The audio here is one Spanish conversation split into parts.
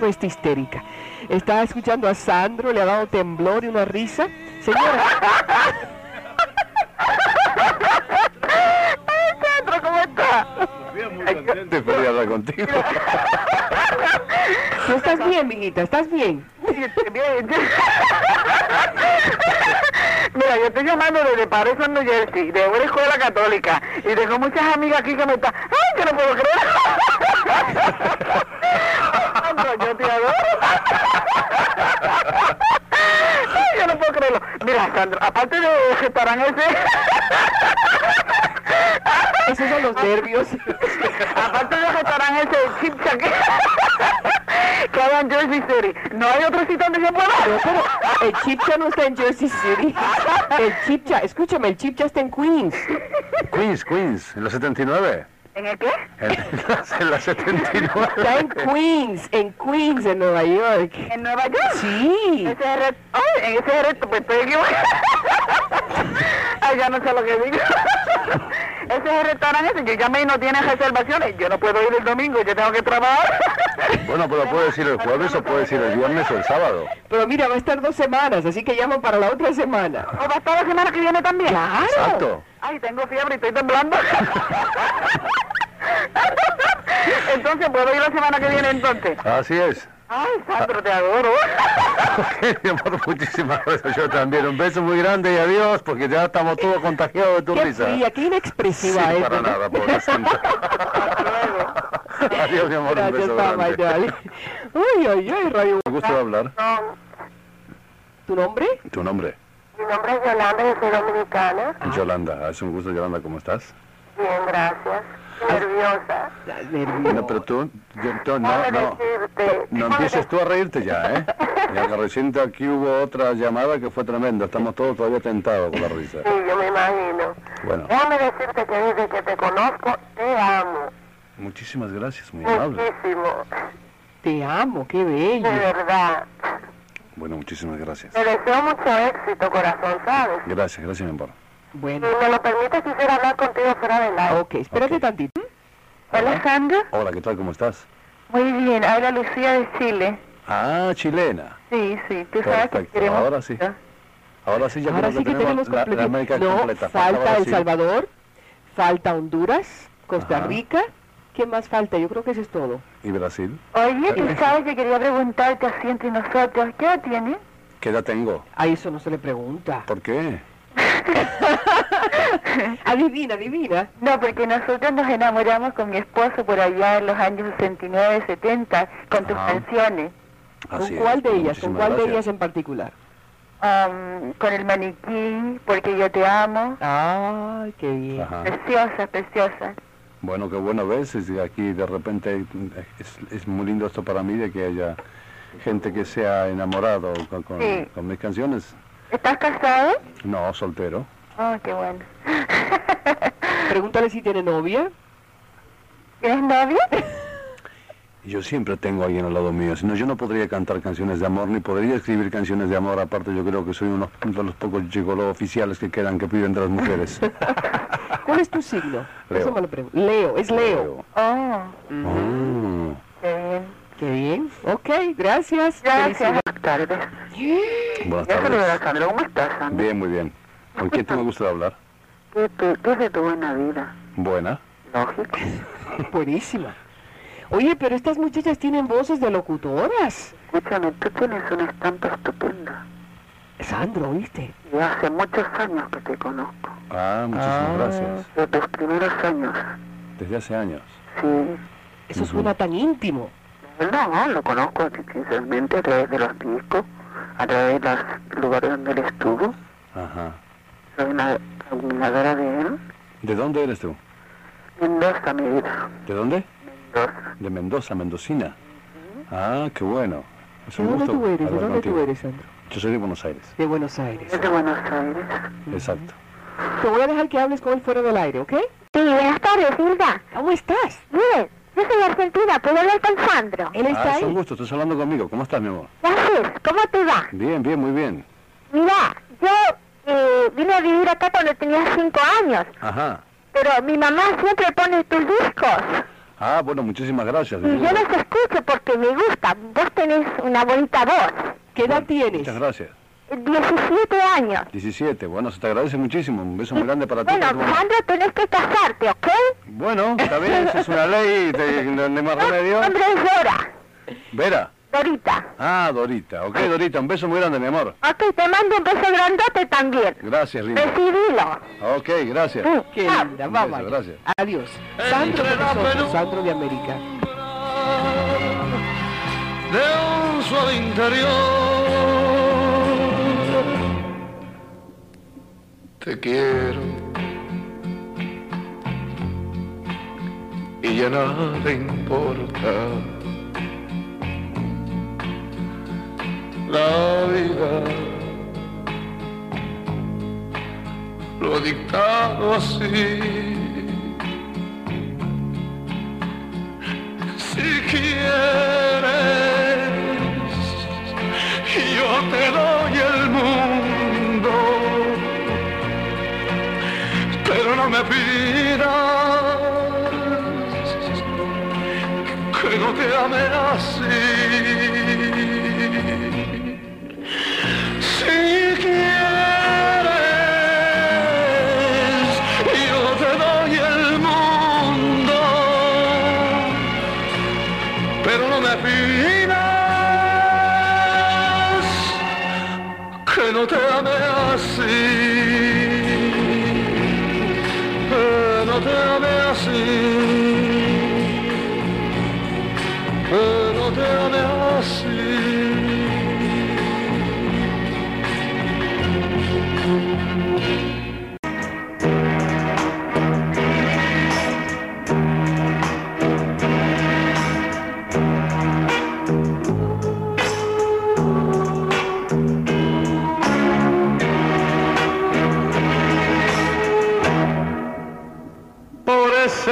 Que está histérica. Está escuchando a Sandro, le ha dado temblor y una risa. Señora. Sandro, ¿cómo está? Estoy feliz de hablar contigo. ¿Tú estás bien, mijita? ¿Estás bien? Bien. Mira, yo estoy llamando desde Paris, New Jersey, de una escuela católica, y tengo muchas amigas aquí que me están... ¡Ay, yo no puedo creer! Yo te adoro. Ay, yo no puedo creerlo. Mira, Sandra, aparte de restaurante ese... Esos son los nervios. Aparte del restaurante ese Chip Chac que hay en Jersey City, ¿no hay otro sitio donde se pueda? No, pero el Chipcha no está en Jersey City. El Chipcha, escúchame, el Chipcha está en Queens. Queens, Queens, en la 79. ¿En el qué? En la, en la 79. Está en Queens, en Queens, en Nueva York. ¿En Nueva York? Sí. Ese es re- Ay, en ese reto, pues estoy. Ay, ya no sé lo que digo. ese es el restaurante ese, yo llamé y no tiene reservaciones. Yo no puedo ir el domingo, yo tengo que trabajar. Bueno, pero puedes ir el jueves o puedes ir el viernes o el sábado. Pero mira, va a estar dos semanas, así que llamo para la otra semana. ¿O va a estar la semana que viene también? Claro. Exacto. Ay, tengo fiebre y estoy temblando. entonces, ¿puedo ir la semana que viene entonces? Así es. Ay, Sandro, te adoro. Ok, mi amor, muchísimas gracias. Yo también. Un beso muy grande y adiós, porque ya estamos todos contagiados de tu Qué risa. fría, qué Sí, inexpresiva es. para nada, pobre. Adiós, mi amor, un Gracias, beso mamá, grande. Uy, ay, ay, Radio. Me gusta hablar. ¿Tu nombre? Tu nombre, Mi nombre es Yolanda, yo soy dominicana. Yolanda. Es un gusto, Yolanda, ¿cómo estás? Bien, gracias. Nerviosa. No, pero tú, yo- tú- no, no. No empieces tú a reírte ya, ¿eh? Ya que recién aquí hubo otra llamada que fue tremenda. Estamos todos todavía tentados con la risa. Sí, yo me imagino. Bueno, Déjame decirte que desde que te conozco, te amo. muchísimas gracias, muy amable. Muchísimo. Te amo, qué bello. De verdad. Bueno, muchísimas gracias. Te deseo mucho éxito, corazón, ¿sabes? Gracias, gracias, mi amor. Bueno, Si me lo permites, quisiera hablar contigo fuera del aire. ok, espérate Ok. tantito. Hola, Sandra. Hola, ¿qué tal? ¿Cómo estás? Muy bien, habla Lucía de Chile. Ah, chilena. Sí, sí, tú sabes que queremos... ahora sí. Ahora sí, ya Ahora sí que tenemos la, la. América No, completa. falta El Brasil. Salvador, falta Honduras, Costa Ajá. Rica. ¿Qué más falta? Yo creo que eso es todo. ¿Y Brasil? Oye, tú sabes que quería preguntarte así entre nosotros, ¿qué edad tienes? ¿Qué edad tengo? A eso no se le pregunta. ¿Por qué? adivina, adivina. No, porque nosotros nos enamoramos con mi esposo por allá en los años 69, 70, con tus Ajá. canciones. ¿Con cuál es, de ellas? ¿Con cuál de gracias. ellas en particular? Am, con el maniquí, porque yo te amo. Ay, qué bien. Ajá. Preciosa, preciosa. Bueno, qué bueno ves, es que aquí de repente es, es muy lindo esto para mí de que haya gente que se ha enamorado con, con- Sí. con mis canciones. ¿Estás casado? No, soltero. Oh, qué bueno. Pregúntale si tiene novia. ¿Tienes novio? Y Yo siempre tengo a alguien al lado mío, si no yo no podría cantar canciones de amor, ni podría escribir canciones de amor, aparte yo creo que soy uno de los pocos gigolos oficiales que quedan que piden de las mujeres. ¿Cuál es tu signo? Leo. Eso me lo pregunto. Leo, es Leo. Oh, Mm. qué bien. Qué bien. Ok, gracias. Gracias. Felicidades. Buenas tardes. Ya. ¿Cómo estás, Sandra? Bien, muy bien. ¿Con quién te me gusta hablar? ¿Qué, te- qué es de tu buena vida? Buena. Lógico. Buenísima. Oye, pero estas muchachas tienen voces de locutoras. Escúchame, tú tienes una estampa estupenda. Sandro, ¿oíste? Y hace muchos años que te conozco. Ah, muchísimas Ah. gracias. De tus primeros años. Desde hace años. Sí. Eso suena tan íntimo. No, lo conozco sinceramente a través de los discos, a través de los lugares donde él estuvo. Ajá. Soy una admiradora de él. ¿De dónde eres tú? Mendoza, mi vida. ¿De dónde? Mendoza. De Mendoza, Mendocina. Ah, qué bueno. Es ¿De un dónde gusto tú eres? ¿De dónde tú contigo. eres, Sandro? Yo soy de Buenos Aires. De Buenos Aires. Es de Buenos Aires. Exacto. Te voy a dejar que hables con él fuera del aire, ¿ok? Sí, buenas tardes, Hilda. ¿Cómo estás? Bien, yo soy argentina, ¿puedo hablar con Sandro? Él está Ah, es un ahí. gusto. Estás hablando conmigo. ¿Cómo estás, mi amor? ¿Qué ¿Cómo te va? Bien, bien, muy bien. Mira, yo eh, vine a vivir acá cuando tenía cinco años, Ajá. pero mi mamá siempre pone tus discos Ah, bueno, muchísimas gracias. y yo los escucho porque me gusta. Vos tenés una bonita voz. ¿Qué edad tienes? Muchas gracias. 17 años. 17. Bueno, se te agradece muchísimo. Un beso muy grande para ti. Bueno. Sandro, tenés que casarte, ¿ok? Bueno, está bien, esa es una ley de, de, de más remedio. Mi nombre es Dora. Vera. Dorita. Ah, Dorita. Ok, Dorita, un beso muy grande, mi amor. Ok, te mando un beso grandote también. Gracias, linda. Recibilo. Ok, gracias. Sí. Qué Ah, linda, vamos. beso, gracias. Adiós. Sandro penumbra. Sandro de América. de un suave interior. Te quiero y ya nada importa. La vida lo ha dictado así.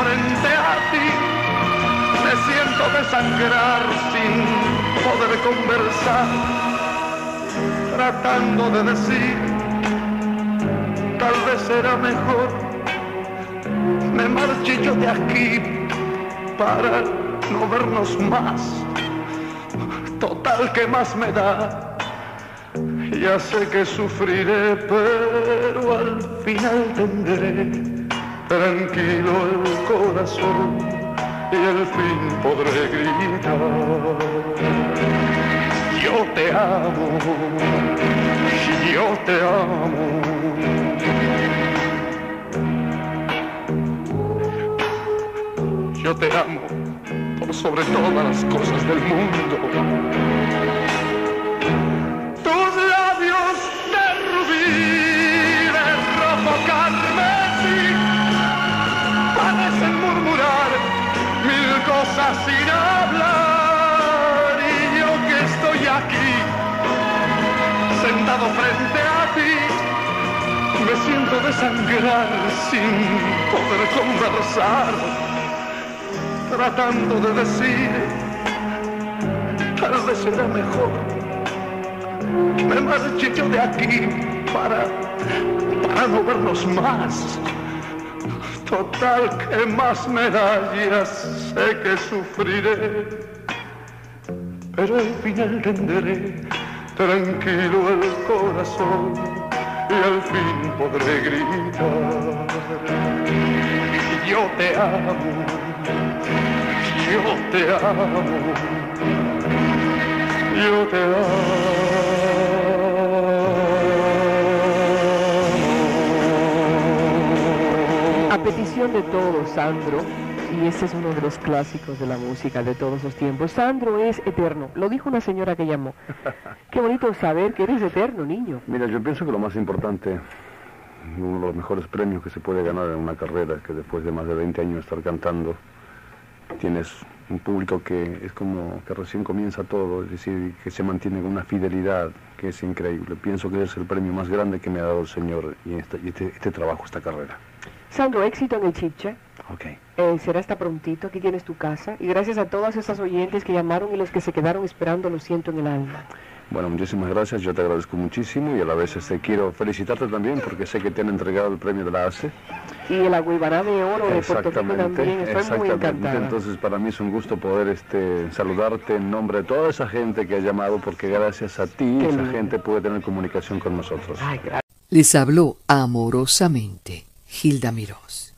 frente a ti, me siento desangrar sin poder conversar, tratando de decir, tal vez será mejor me marché yo de aquí para no vernos más. Total, que más me da? Ya sé que sufriré, pero al final tendré tranquilo el corazón y al fin podré gritar. Yo te amo, yo te amo. Yo te amo por sobre todas las cosas del mundo. Sin hablar y yo que estoy aquí, sentado frente a ti, me siento desangrar sin poder conversar, tratando de decir, tal vez será mejor me marche yo de aquí para, para no vernos más. Total que más medallas sé que sufriré, pero al final tendré tranquilo el corazón y al fin podré gritar. Yo te amo, yo te amo, yo te amo. Petición de todos, Sandro, y ese es uno de los clásicos de la música de todos los tiempos, Sandro es eterno. Lo dijo una señora que llamó. Qué bonito saber que eres eterno, niño. Mira, yo pienso que lo más importante, uno de los mejores premios que se puede ganar en una carrera que después de más de 20 años de estar cantando, tienes un público que es como que recién comienza todo, es decir, que se mantiene con una fidelidad que es increíble. Pienso que es el premio más grande que me ha dado el Señor y este, este, este trabajo, esta carrera. Sandro, éxito en el chipcha. Ok. Eh, será hasta prontito, aquí tienes tu casa. Y gracias a todas esas oyentes que llamaron y los que se quedaron esperando, lo siento en el alma. Bueno, muchísimas gracias, yo te agradezco muchísimo y a la vez este, quiero felicitarte también porque sé que te han entregado el premio de la ACE. Y el Agüibará de Oro de Puerto Rico también, estoy muy encantada. Entonces para mí es un gusto poder este, saludarte en nombre de toda esa gente que ha llamado porque gracias a ti Qué esa lindo. gente puede tener comunicación con nosotros. Ay, gracias. Les habló amorosamente Gilda Mirós.